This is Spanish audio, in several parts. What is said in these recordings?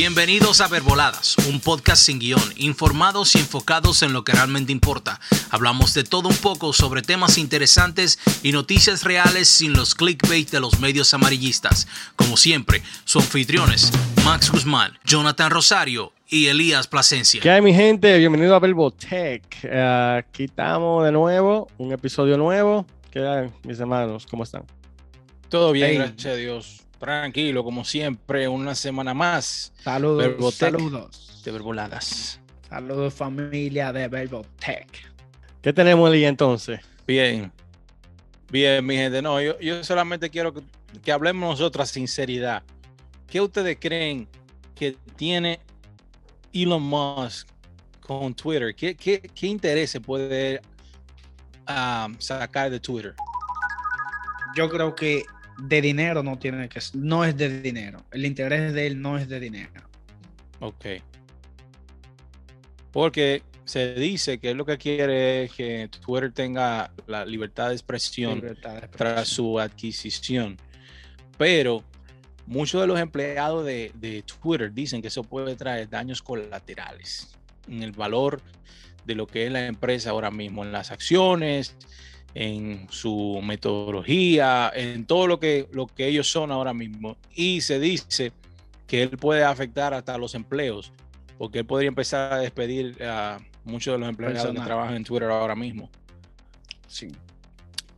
Bienvenidos a Verboladas, un podcast sin guion, informados y enfocados en lo que realmente importa. Hablamos de todo un poco sobre temas interesantes y noticias reales sin los clickbait de los medios amarillistas. Como siempre, sus anfitriones, Max Guzmán, Jonathan Rosario y Elías Plasencia. ¿Qué hay mi gente? Bienvenido a Verbotech. Uh, aquí estamos de nuevo, un episodio nuevo. ¿Qué hay mis hermanos? ¿Cómo están? Todo bien, hey. gracias a Dios. Tranquilo, como siempre, una semana más. Saludos, Verbotech saludos. De Verboladas. Saludos, familia de Verbotech. ¿Qué tenemos ahí entonces? Bien. Bien, mi gente. No, yo, yo solamente quiero que, que hablemos nosotros sinceridad. ¿Qué ustedes creen que tiene Elon Musk con Twitter? ¿Qué, qué, qué interés se puede um, sacar de Twitter? Yo creo que de dinero no tiene que no es de dinero. El interés de él no es de dinero. Ok. Porque se dice que lo que quiere es que Twitter tenga la libertad de expresión, Libertad de expresión. tras su adquisición. Pero muchos de los empleados de, de, Twitter dicen que eso puede traer daños colaterales en el valor de lo que es la empresa ahora mismo, en las acciones, en su metodología, en todo lo que, lo que ellos son ahora mismo. Y se dice que él puede afectar hasta los empleos, porque él podría empezar a despedir a muchos de los empleados Personal. que trabajan en Twitter ahora mismo. Sí.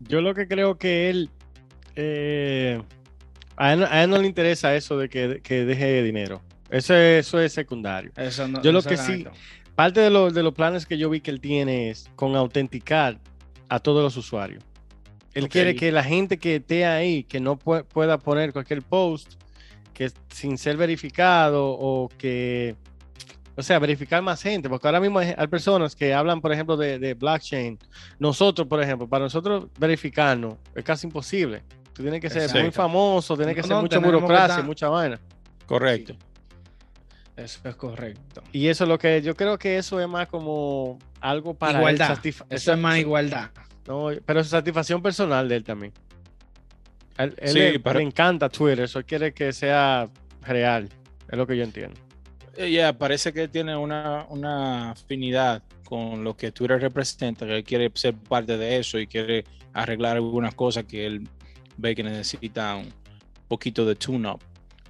Yo lo que creo que él, eh, a, él a, él no le interesa eso de que, que deje dinero. Eso, eso es secundario. Eso no, yo lo que sí, parte de, lo, de los planes que yo vi que él tiene es con autenticar a todos los usuarios. Él okay. quiere que la gente que esté ahí, que no pu pueda poner cualquier post, que sin ser verificado o que, o sea, verificar más gente, porque ahora mismo hay, hay personas que hablan, por ejemplo, de, de, blockchain. Nosotros, por ejemplo, para nosotros verificarnos es casi imposible. Tú tienes que ser Exacto. muy famoso, tienes que no, ser no, mucha burocracia, mucha vaina. Correcto. Sí. Eso es correcto. Y eso es lo que yo creo que eso es más como algo para igualdad. Eso es más igualdad. No, pero es satisfacción personal de él también. Él, él sí, le, pero... le, encanta Twitter, eso quiere que sea real, es lo que yo entiendo. Ya, yeah, parece que tiene una, una, afinidad con lo que Twitter representa, que él quiere ser parte de eso y quiere arreglar algunas cosas que él ve que necesita un poquito de tune-up.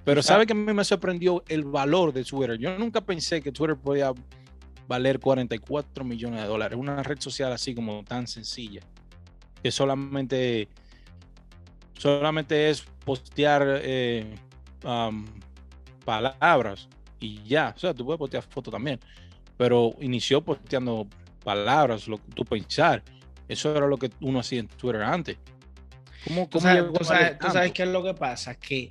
Pero sabe que a mí me sorprendió el valor de Twitter. Yo nunca pensé que Twitter podía valer 44 millones de dólares. Una red social así como tan sencilla. Que solamente, solamente es postear eh, um, palabras y ya. O sea, tú puedes postear fotos también. Pero inició posteando palabras, lo que tú pensar. Eso era lo que uno hacía en Twitter antes. ¿Cómo, cómo ¿Tú, sabes, tú, sabes, tú sabes qué es lo que pasa? Que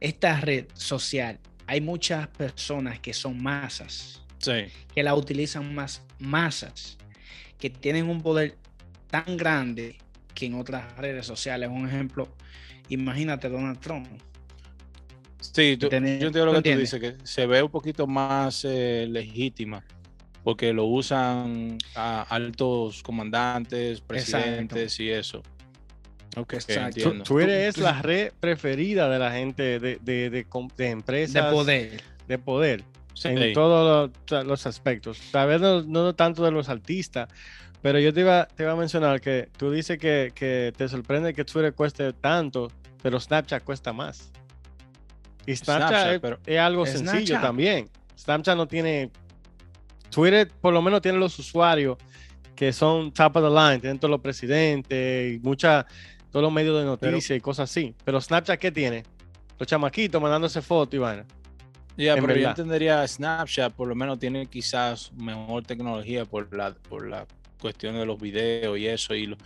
esta red social, hay muchas personas que son masas, sí. que la utilizan más masas, que tienen un poder tan grande que en otras redes sociales. Un ejemplo, imagínate Donald Trump. Sí, tú, yo entiendo lo que tú dices, que se ve un poquito más eh, legítima, porque lo usan a altos comandantes, presidentes Exacto. y eso. Okay, Exacto. Twitter es la red preferida de la gente de, de, de, de empresas. De poder. De poder. Sí. En todos los, los, aspectos. Tal vez no, no, tanto de los artistas, pero yo te iba, te iba a mencionar que tú dices que, que, te sorprende que Twitter cueste tanto, pero Snapchat cuesta más. Y Snapchat, Snapchat es, pero... es, algo Snapchat. sencillo también. Snapchat no tiene. Twitter por lo menos tiene los usuarios que son top of the line, tienen todos los presidentes y muchas todos los medios de noticias pero, y cosas así. Pero Snapchat, ¿qué tiene? Los chamaquitos mandándose fotos y vaina. Ya, yeah, pero verdad. yo entendería Snapchat, por lo menos tiene quizás mejor tecnología por la, por la cuestión de los videos y eso. Y lo,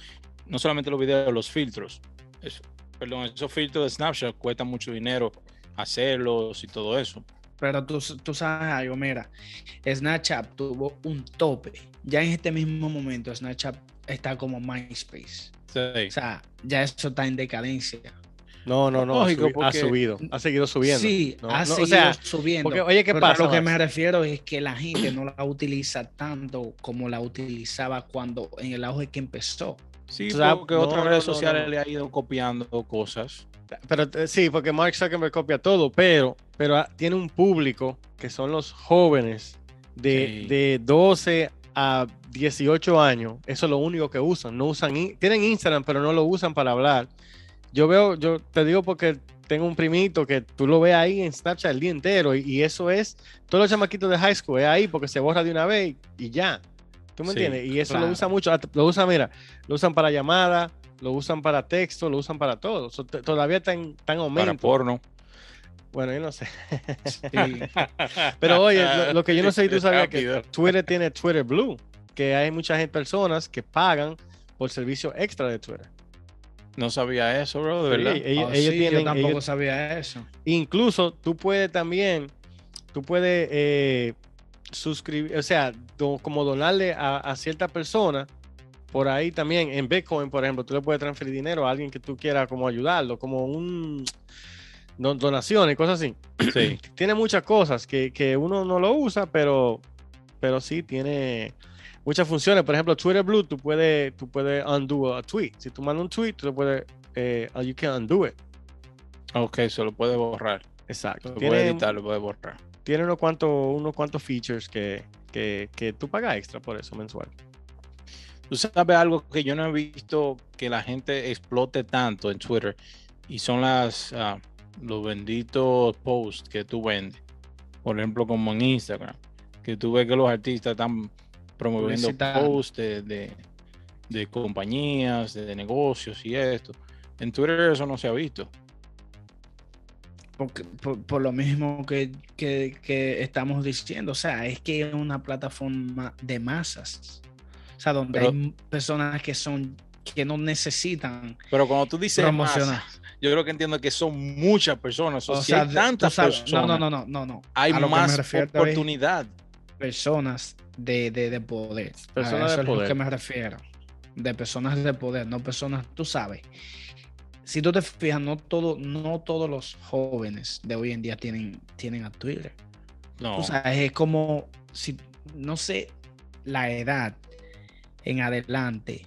no solamente los videos, los filtros. Eso, perdón, esos filtros de Snapchat cuestan mucho dinero hacerlos y todo eso. Pero tú, tú sabes algo, mira, Snapchat tuvo un tope. Ya en este mismo momento, Snapchat está como MySpace. Sí. O sea, ya eso está en decadencia. No, no, no. Lógico, ha, subi porque... ha, subido, ha seguido subiendo. Sí, no, ha no, seguido o sea, subiendo. Porque, oye, ¿qué pero pasa? A lo que me refiero es que la gente no la utiliza tanto como la utilizaba cuando en el auge que empezó. Sí, o sea, porque otras redes sociales le ha ido copiando cosas. Pero eh, sí, porque Mark Zuckerberg copia todo, pero, pero ah, tiene un público que son los jóvenes de, de 12 a 18 años. Eso es lo único que usan. No usan, tienen Instagram, pero no lo usan para hablar. Yo veo, yo te digo porque tengo un primito que tú lo ves ahí en Snapchat el día entero y, eso es, todos los chamaquitos de high school es ahí porque se borra de una vez y, ya. ¿Tú me entiendes? Y eso lo usa mucho, lo usa, mira, lo usan para llamada, lo usan para texto, lo usan para todo. todavía está en, aumento. Para porno. Bueno, yo no sé. Pero oye, lo, que yo no sé si tú sabías que Twitter tiene Twitter Blue, que hay muchas gente, que pagan por servicio extra de Twitter. No sabía eso, bro, de verdad. ellos, oh, yo tampoco sabía eso. Incluso tú puedes también, tú puedes eh, suscribir, o sea, como donarle a, cierta persona por ahí también en Bitcoin, por ejemplo, tú le puedes transferir dinero a alguien que tú quieras como ayudarlo, como un donaciones, cosas así. Sí. tiene muchas cosas que, que, uno no lo usa, pero, pero sí tiene muchas funciones. Por ejemplo, Twitter Blue, tú puedes, tú puedes undo a tweet. Si tú mandas un tweet, tú puedes, eh, you can undo it. Ok, se lo puede borrar. Exacto. Lo puede editar, lo puede borrar. Tiene unos cuantos, unos cuantos features que, que, que tú pagas extra por eso mensual. Tú sabes algo que yo no he visto que la gente explote tanto en Twitter y son las ah, los benditos posts que tú vendes. Por ejemplo, como en Instagram, que tú ves que los artistas están promoviendo posts de, de, compañías, de, negocios y esto. En Twitter eso no se ha visto. por, lo mismo que, estamos diciendo, o sea, es que es una plataforma de masas. O sea, donde hay personas que son que no necesitan. Pero cuando tú dices promocionar. Yo creo que entiendo que son muchas personas. O, sea, hay tantas personas. No, no, no, no, no. Hay más oportunidad. Personas de, de, poder. Personas eso es lo que me refiero. De personas de poder, no personas, tú sabes. Si tú te fijas, no, todo, no todos los jóvenes de hoy en día tienen, tienen a Twitter. No. O sea, es como si, no sé, la edad en adelante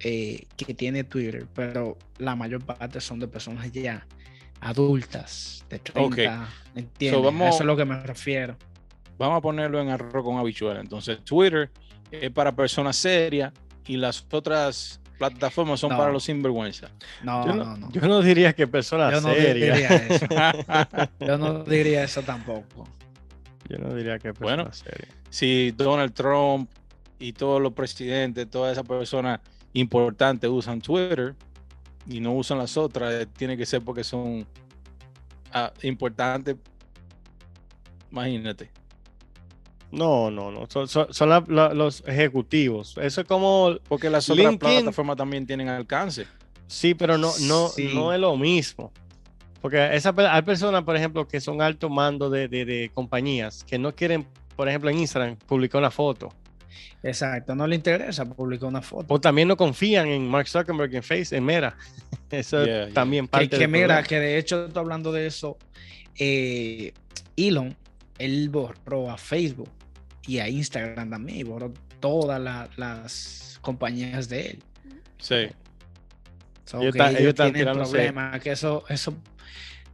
eh, que tiene Twitter, pero la mayor parte son de personas ya adultas, de 30, ¿entiendes? Eso es lo que me refiero vamos a ponerlo en arroz con habichuela. Entonces, Twitter es para personas serias y las otras plataformas son para los sinvergüenza. No, yo no, no, Yo no diría que personas serias. yo no diría eso tampoco. Yo no diría que personas bueno, serias. Si Donald Trump y todos los presidentes, todas esas personas importantes usan Twitter y no usan las otras, tiene que ser porque son ah, importantes. Imagínate. No, no, no. Son, los ejecutivos. Eso es como. Porque las otras plataformas también tienen alcance. Sí, pero no, no, no es lo mismo. Porque esa, hay personas, por ejemplo, que son alto mando de, compañías que no quieren, por ejemplo, en Instagram publicar una foto. Exacto, no le interesa publicar una foto. O también no confían en Mark Zuckerberg en Face, en Mera. Eso también parte que, que Mera, que de hecho estoy hablando de eso, eh, Elon, él borró a Facebook y a Instagram también, y borró todas las compañías de él. Sí. ellos, ellos, tienen problemas, que eso, eso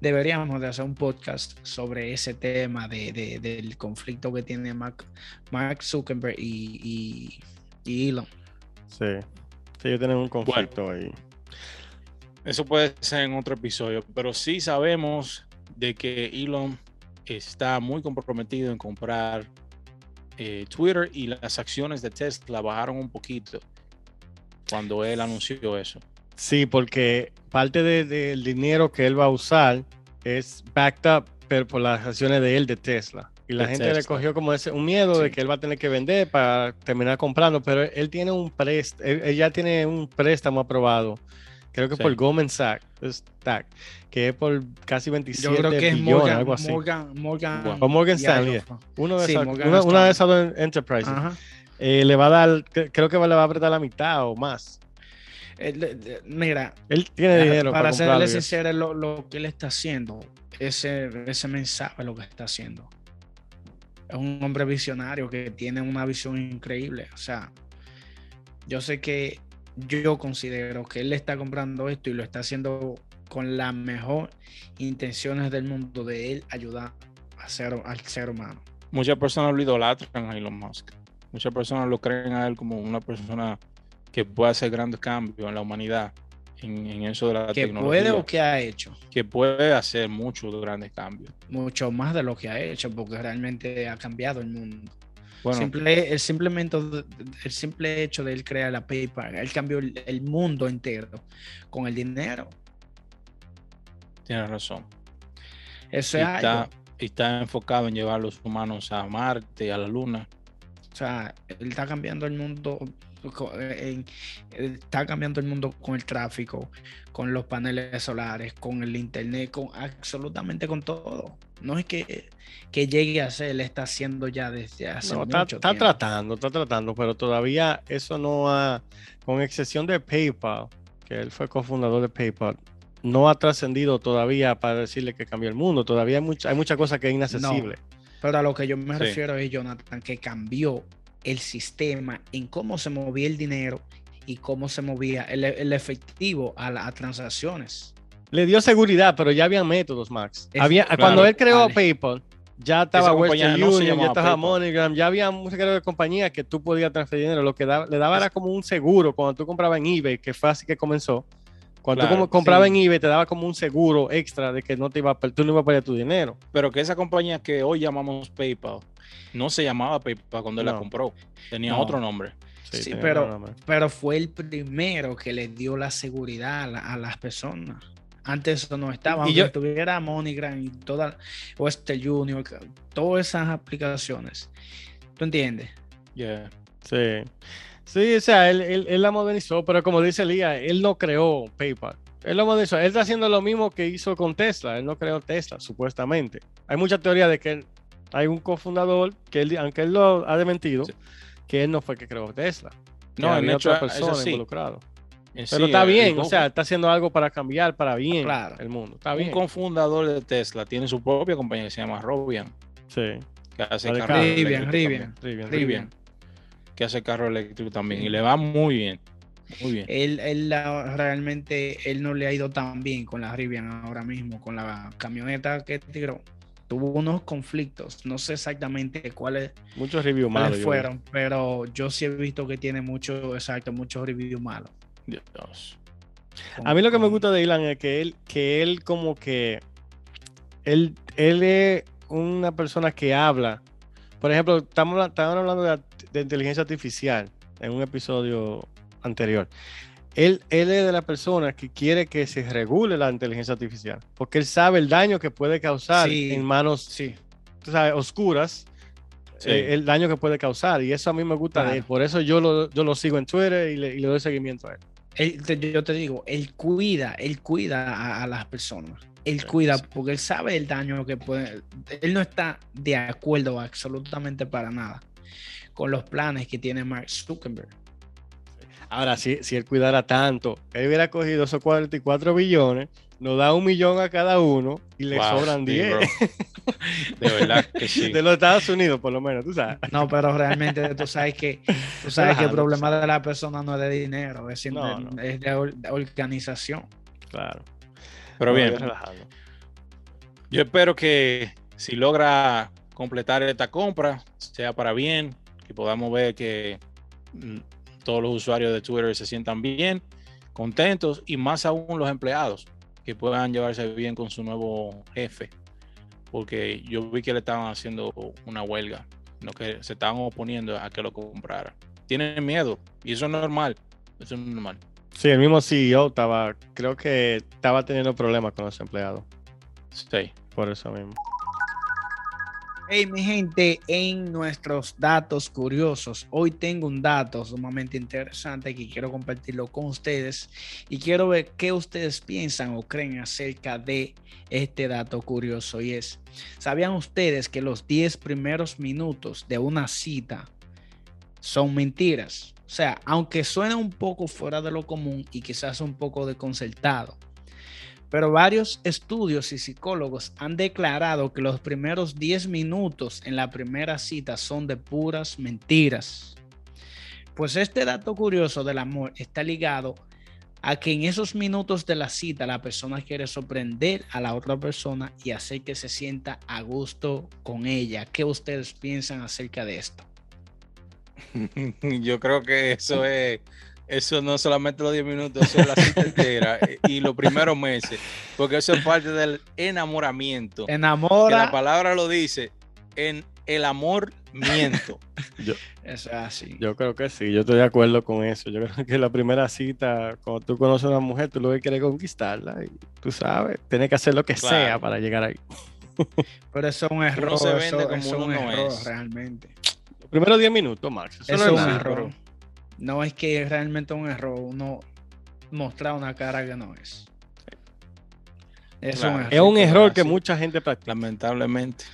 deberíamos de hacer un podcast sobre ese tema de, del conflicto que tiene Mark, Mark Zuckerberg y, y, Elon. Sí, sí, ellos tienen un conflicto ahí. Eso puede ser en otro episodio, pero sí sabemos de que Elon está muy comprometido en comprar eh, Twitter y las acciones de Tesla bajaron un poquito cuando él anunció eso. Sí, porque parte del dinero que él va a usar es backed up por las acciones de él de Tesla. Y la gente le cogió como ese, un miedo de que él va a tener que vender para terminar comprando, pero él tiene un préstamo, él, ya tiene un préstamo aprobado, creo que por Goldman Sachs, que es por casi 27 Yo creo que billones, es Morgan, algo así. Morgan, Morgan, o Morgan Stanley. Uno de esas, una, de esas dos enterprises. Eh, le va a dar, creo que le va a apretar la mitad o más. Mira, él tiene dinero para, para serle sincero, lo, lo, que él está haciendo, ese, ese mensaje lo que está haciendo. Es un hombre visionario que tiene una visión increíble. O sea, yo sé que yo considero que él está comprando esto y lo está haciendo con las mejores intenciones del mundo de él ayudar a ser, al ser humano. Muchas personas lo idolatran a Elon Musk. Muchas personas lo creen a él como una persona que puede hacer grandes cambios en la humanidad, en, eso de la que tecnología. ¿Que puede o que ha hecho? Que puede hacer muchos grandes cambios. Mucho más de lo que ha hecho, porque realmente ha cambiado el mundo. Bueno, simple, el, simplemente, el simple hecho de él crear la PayPal, él cambió el, mundo entero con el dinero. Tienes razón. Eso es está, está enfocado en llevar a los humanos a Marte, a la Luna. O sea, él está cambiando el mundo está cambiando el mundo con el tráfico, con los paneles solares, con el internet, con absolutamente con todo. No es que, que llegue a ser, le está haciendo ya desde hace no, mucho está, está tratando, está tratando, pero todavía eso no ha, con excepción de PayPal, que él fue cofundador de PayPal, no ha trascendido todavía para decirle que cambió el mundo. Todavía hay mucha, hay mucha cosa que es inaccesible. pero a lo que yo me refiero es, Jonathan, que cambió el sistema en cómo se movía el dinero y cómo se movía el, efectivo a las transacciones. Le dio seguridad, pero ya había métodos, Max. había, cuando él creó PayPal, ya estaba Western Union, ya estaba MoneyGram, ya había muchas de compañías que tú podías transferir dinero. Lo que le daba era como un seguro cuando tú comprabas en eBay, que fue así que comenzó. Cuando tú comprabas en eBay te daba como un seguro extra de que no te iba a, tú no ibas a perder tu dinero. Pero que esa compañía que hoy llamamos PayPal no se llamaba PayPal cuando él la compró, tenía otro nombre. Sí, pero, pero fue el primero que le dio la seguridad a, las personas. Antes eso no estaba, aunque yo, tuviera MoneyGram y toda Western Junior, todas esas aplicaciones. ¿Tú entiendes? Yeah. Sí. Sí, o sea, él, él, la modernizó, pero como dice Lía, él no creó PayPal. Él lo modernizó. Él está haciendo lo mismo que hizo con Tesla. Él no creó Tesla, supuestamente. Hay mucha teoría de que él, hay un cofundador que él, aunque él lo ha dementido, que él no fue el que creó Tesla. No, hay otra persona involucrada. Pero está bien, o sea, está haciendo algo para cambiar para bien el mundo. Está bien. Un cofundador de Tesla tiene su propia compañía que se llama Robian. Sí. Que hace carro Rivian, Rivian, Rivian, Que hace carro eléctrico también. Y le va muy bien. Muy bien. Él, él realmente él no le ha ido tan bien con la Rivian ahora mismo, con la camioneta que tiró tuvo unos conflictos. No sé exactamente cuáles, muchos reviews malos fueron, pero yo sí he visto que tiene mucho, exacto, muchos reviews malos. Dios. A mí lo que me gusta de Ilan es que él, que él como que él, él es una persona que habla. Por ejemplo, estamos, estamos hablando de, de inteligencia artificial en un episodio anterior él, es de la persona que quiere que se regule la inteligencia artificial, porque él sabe el daño que puede causar en manos sí. oscuras, eh, el daño que puede causar, y eso a mí me gusta de él, por eso yo lo, yo lo sigo en Twitter y le, doy seguimiento a él. yo te digo, él cuida, él cuida a, las personas. Él cuida porque él sabe el daño que puede. Él no está de acuerdo absolutamente para nada con los planes que tiene Mark Zuckerberg. Ahora, si, si él cuidara tanto, él hubiera cogido esos 44 billones, nos da un millón a cada uno y le sobran 10. de verdad que sí. De los Estados Unidos, por lo menos, tú sabes. No, pero realmente tú sabes que, tú sabes que el problema de la persona no es de dinero, es, de, organización. Claro. Pero bien, yo espero que si logra completar esta compra, sea para bien, que podamos ver que mm, todos los usuarios de Twitter se sientan bien, contentos y más aún los empleados que puedan llevarse bien con su nuevo jefe. Porque yo vi que le estaban haciendo una huelga, no que se estaban oponiendo a que lo comprara. Tienen miedo y eso es normal. Eso es normal. Sí, el mismo CEO estaba, creo que estaba teniendo problemas con los empleados. Sí. Por eso mismo. Hey, mi gente, en nuestros datos curiosos, hoy tengo un dato sumamente interesante que quiero compartirlo con ustedes y quiero ver qué ustedes piensan o creen acerca de este dato curioso y es, ¿sabían ustedes que los 10 primeros minutos de una cita son mentiras? O sea, aunque suene un poco fuera de lo común y quizás un poco desconcertado, pero varios estudios y psicólogos han declarado que los primeros 10 minutos en la primera cita son de puras mentiras. Pues este dato curioso del amor está ligado a que en esos minutos de la cita la persona quiere sorprender a la otra persona y hacer que se sienta a gusto con ella. ¿Qué ustedes piensan acerca de esto? Yo creo que eso es, eso no solamente los 10 minutos, eso es la cita entera y los primeros meses, porque eso es parte del enamoramiento. Enamora. la palabra lo dice, en el amor miento. Yo, eso es así. Yo creo que sí, yo estoy de acuerdo con eso. Yo creo que la primera cita, cuando tú conoces a una mujer, tú lo que quieres conquistarla y tú sabes, tienes que hacer lo que sea para llegar ahí. Pero eso es un error. No se vende como es un error realmente. Los primeros 10 minutos, Max. Eso, es un error. No es que es realmente un error uno mostrar una cara que no es. Es, un error, es un error que mucha gente practica. Lamentablemente.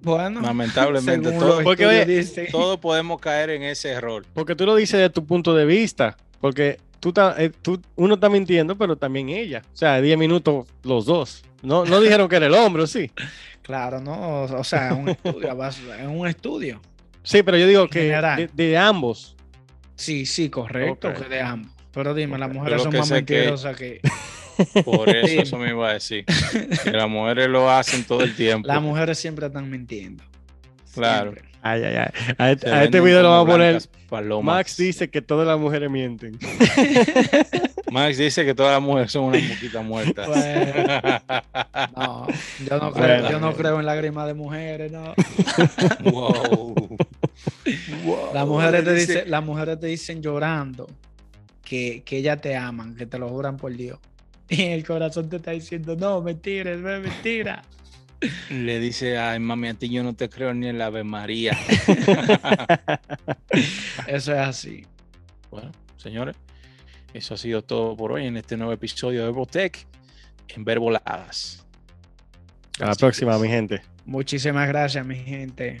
Bueno, lamentablemente todo, porque, todos podemos caer en ese error. Porque tú lo dices de tu punto de vista, porque tú, eh, tú uno está mintiendo, pero también ella. O sea, 10 minutos los dos. No, no dijeron que era el hombre, ¿sí? Claro, no, o sea, es un estudio, es un estudio. Sí, pero yo digo que de, ambos. Sí, sí, correcto, que de ambos. Pero dime, las mujeres son más mentirosas que... Por eso, eso me iba a decir. Que las mujeres lo hacen todo el tiempo. Las mujeres siempre están mintiendo. Claro. Ay, ay, ay. A, este, este video lo vamos a poner. Max dice que todas las mujeres mienten. Max dice que todas las mujeres son unas moquitas muertas. no, yo no, creo, yo no creo en lágrimas de mujeres, no. Wow. Las mujeres, te dicen, las mujeres te dicen llorando que, que ellas te aman, que te lo juran por Dios. Y el corazón te está diciendo, no, mentira, es mentira. Le dice, ay, mami, a ti yo no te creo ni en la Ave María. Eso es así. Bueno, señores, eso ha sido todo por hoy en este nuevo episodio de Botec en Verboladas. A la próxima, mi gente. Muchísimas gracias, mi gente.